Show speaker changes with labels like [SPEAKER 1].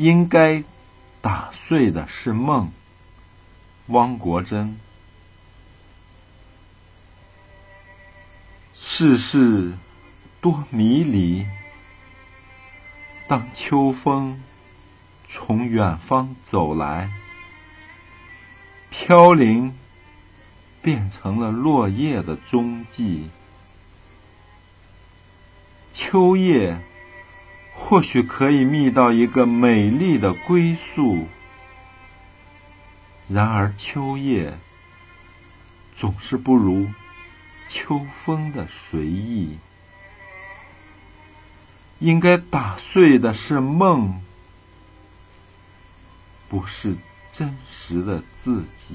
[SPEAKER 1] 应该打碎的是梦。汪国真。世事多迷离，当秋风从远方走来，飘零变成了落叶的踪迹。秋叶或许可以觅到一个美丽的归宿，然而秋叶总是不如秋风的随意。应该打碎的是梦，不是真实的自己。